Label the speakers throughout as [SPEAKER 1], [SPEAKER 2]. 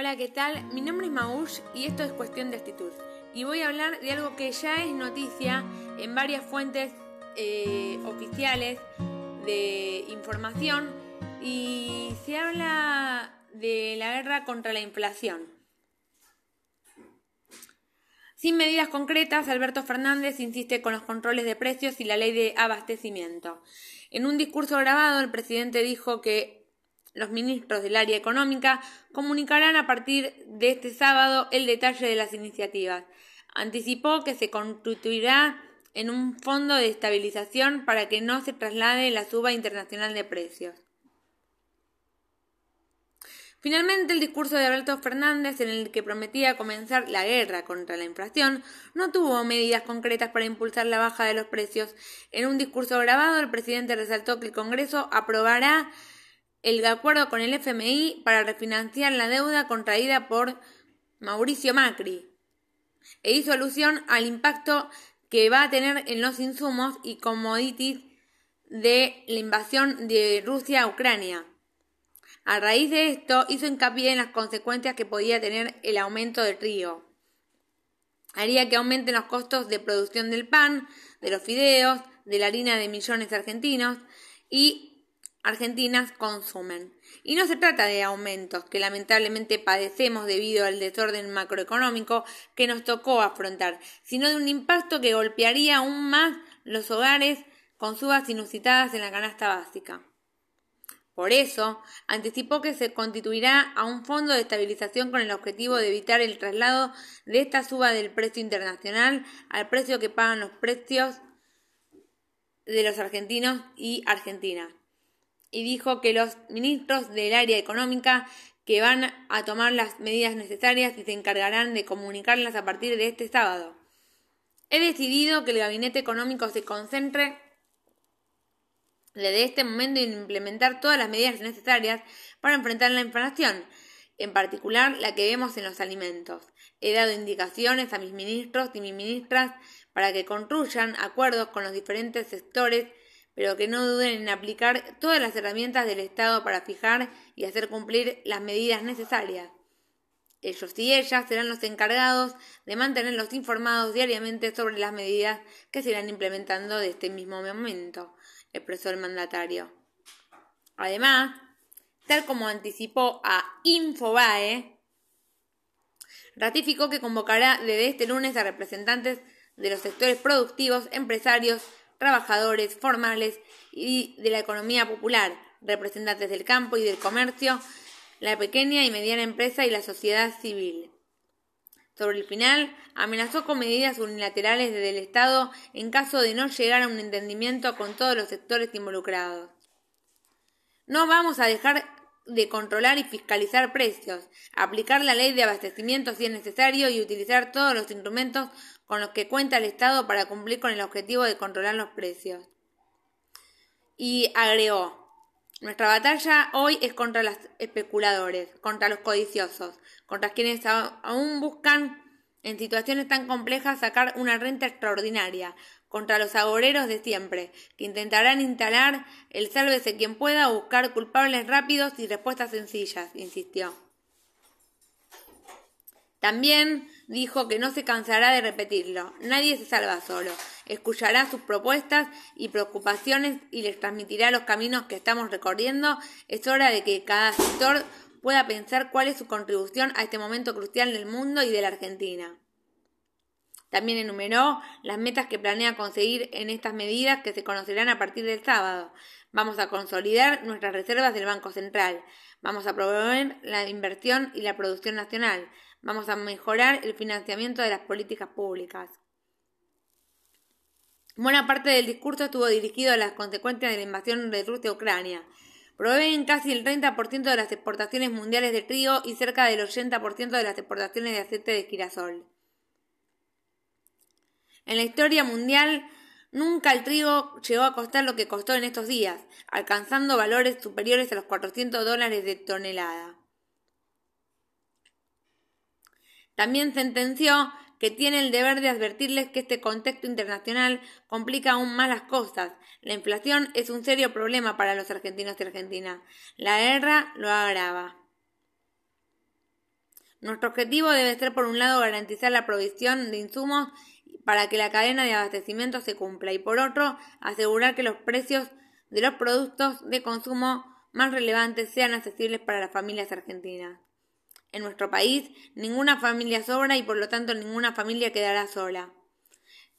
[SPEAKER 1] Hola, ¿qué tal? Mi nombre es Maush y esto es Cuestión de Actitud. Y voy a hablar de algo que ya es noticia en varias fuentes eh, oficiales de información y se habla de la guerra contra la inflación. Sin medidas concretas, Alberto Fernández insiste con los controles de precios y la ley de abastecimiento. En un discurso grabado, el presidente dijo que los ministros del área económica comunicarán a partir de este sábado el detalle de las iniciativas. Anticipó que se constituirá en un fondo de estabilización para que no se traslade la suba internacional de precios. Finalmente, el discurso de Alberto Fernández, en el que prometía comenzar la guerra contra la inflación, no tuvo medidas concretas para impulsar la baja de los precios. En un discurso grabado, el presidente resaltó que el Congreso aprobará el acuerdo con el FMI para refinanciar la deuda contraída por Mauricio Macri e hizo alusión al impacto que va a tener en los insumos y commodities de la invasión de Rusia a Ucrania. A raíz de esto, hizo hincapié en las consecuencias que podía tener el aumento del trigo. Haría que aumenten los costos de producción del pan, de los fideos, de la harina de millones argentinos y argentinas consumen. Y no se trata de aumentos que lamentablemente padecemos debido al desorden macroeconómico que nos tocó afrontar, sino de un impacto que golpearía aún más los hogares con subas inusitadas en la canasta básica. Por eso, anticipó que se constituirá a un fondo de estabilización con el objetivo de evitar el traslado de esta suba del precio internacional al precio que pagan los precios de los argentinos y argentinas y dijo que los ministros del área económica que van a tomar las medidas necesarias y se encargarán de comunicarlas a partir de este sábado. He decidido que el gabinete económico se concentre desde este momento en implementar todas las medidas necesarias para enfrentar la inflación, en particular la que vemos en los alimentos. He dado indicaciones a mis ministros y mis ministras para que construyan acuerdos con los diferentes sectores pero que no duden en aplicar todas las herramientas del Estado para fijar y hacer cumplir las medidas necesarias. Ellos y ellas serán los encargados de mantenerlos informados diariamente sobre las medidas que se irán implementando de este mismo momento, expresó el mandatario. Además, tal como anticipó a Infobae, ratificó que convocará desde este lunes a representantes de los sectores productivos, empresarios, trabajadores formales y de la economía popular, representantes del campo y del comercio, la pequeña y mediana empresa y la sociedad civil. Sobre el final, amenazó con medidas unilaterales desde el Estado en caso de no llegar a un entendimiento con todos los sectores involucrados. No vamos a dejar de controlar y fiscalizar precios, aplicar la ley de abastecimiento si es necesario y utilizar todos los instrumentos con los que cuenta el Estado para cumplir con el objetivo de controlar los precios. Y agregó, nuestra batalla hoy es contra los especuladores, contra los codiciosos, contra quienes aún buscan en situaciones tan complejas sacar una renta extraordinaria, contra los agoreros de siempre, que intentarán instalar el sálvese quien pueda buscar culpables rápidos y respuestas sencillas, insistió. También dijo que no se cansará de repetirlo. Nadie se salva solo. Escuchará sus propuestas y preocupaciones y les transmitirá los caminos que estamos recorriendo. Es hora de que cada sector pueda pensar cuál es su contribución a este momento crucial del mundo y de la Argentina. También enumeró las metas que planea conseguir en estas medidas que se conocerán a partir del sábado. Vamos a consolidar nuestras reservas del Banco Central. Vamos a promover la inversión y la producción nacional. Vamos a mejorar el financiamiento de las políticas públicas. Buena parte del discurso estuvo dirigido a las consecuencias de la invasión de Rusia a Ucrania. Proveen casi el 30% de las exportaciones mundiales de trigo y cerca del 80% de las exportaciones de aceite de girasol. En la historia mundial, nunca el trigo llegó a costar lo que costó en estos días, alcanzando valores superiores a los 400 dólares de tonelada. También sentenció que tiene el deber de advertirles que este contexto internacional complica aún más las cosas. La inflación es un serio problema para los argentinos y argentinas. La guerra lo agrava. Nuestro objetivo debe ser, por un lado, garantizar la provisión de insumos para que la cadena de abastecimiento se cumpla y, por otro, asegurar que los precios de los productos de consumo más relevantes sean accesibles para las familias argentinas. En nuestro país, ninguna familia sobra y por lo tanto ninguna familia quedará sola.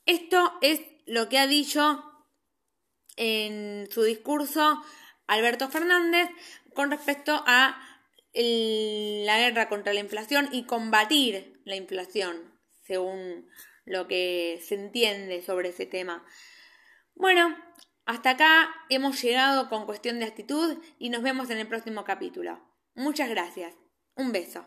[SPEAKER 1] Esto es lo que ha dicho en su discurso Alberto Fernández con respecto a la guerra contra la inflación y combatir la inflación, según lo que se entiende sobre ese tema. Bueno, hasta acá hemos llegado con cuestión de actitud y nos vemos en el próximo capítulo. Muchas gracias. Un beso.